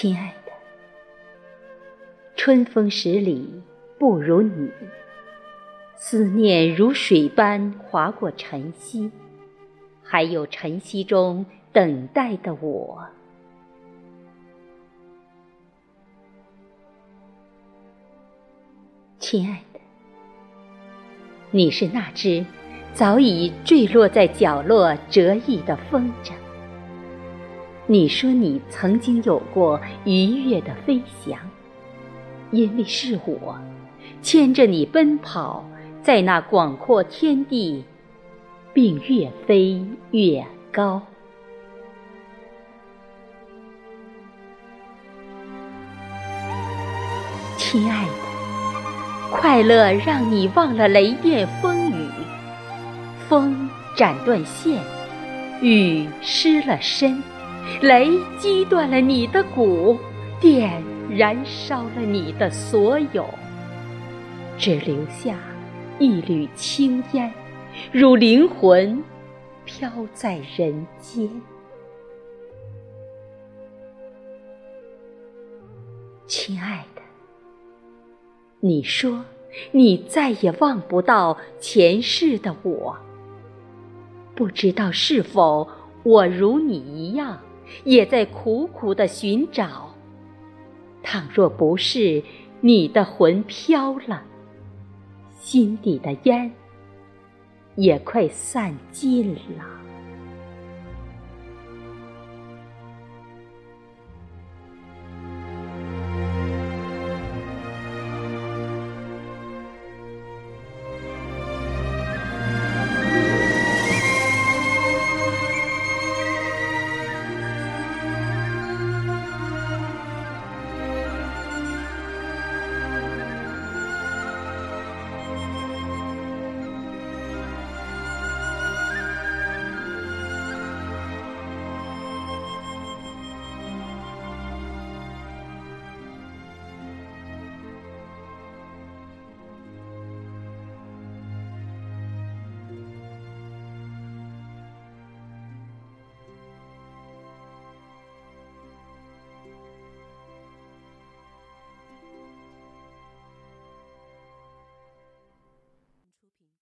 亲爱的，春风十里不如你，思念如水般划过晨曦，还有晨曦中等待的我。亲爱的，你是那只早已坠落在角落折翼的风筝。你说你曾经有过愉悦的飞翔，因为是我牵着你奔跑在那广阔天地，并越飞越高。亲爱的，快乐让你忘了雷电风雨，风斩断线，雨湿了身。雷击断了你的骨，电燃烧了你的所有，只留下一缕青烟，如灵魂飘在人间。亲爱的，你说你再也望不到前世的我，不知道是否我如你一样。也在苦苦的寻找。倘若不是你的魂飘了，心底的烟也快散尽了。